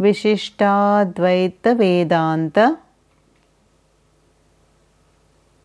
विशिष्टाद्वैतवेदान्त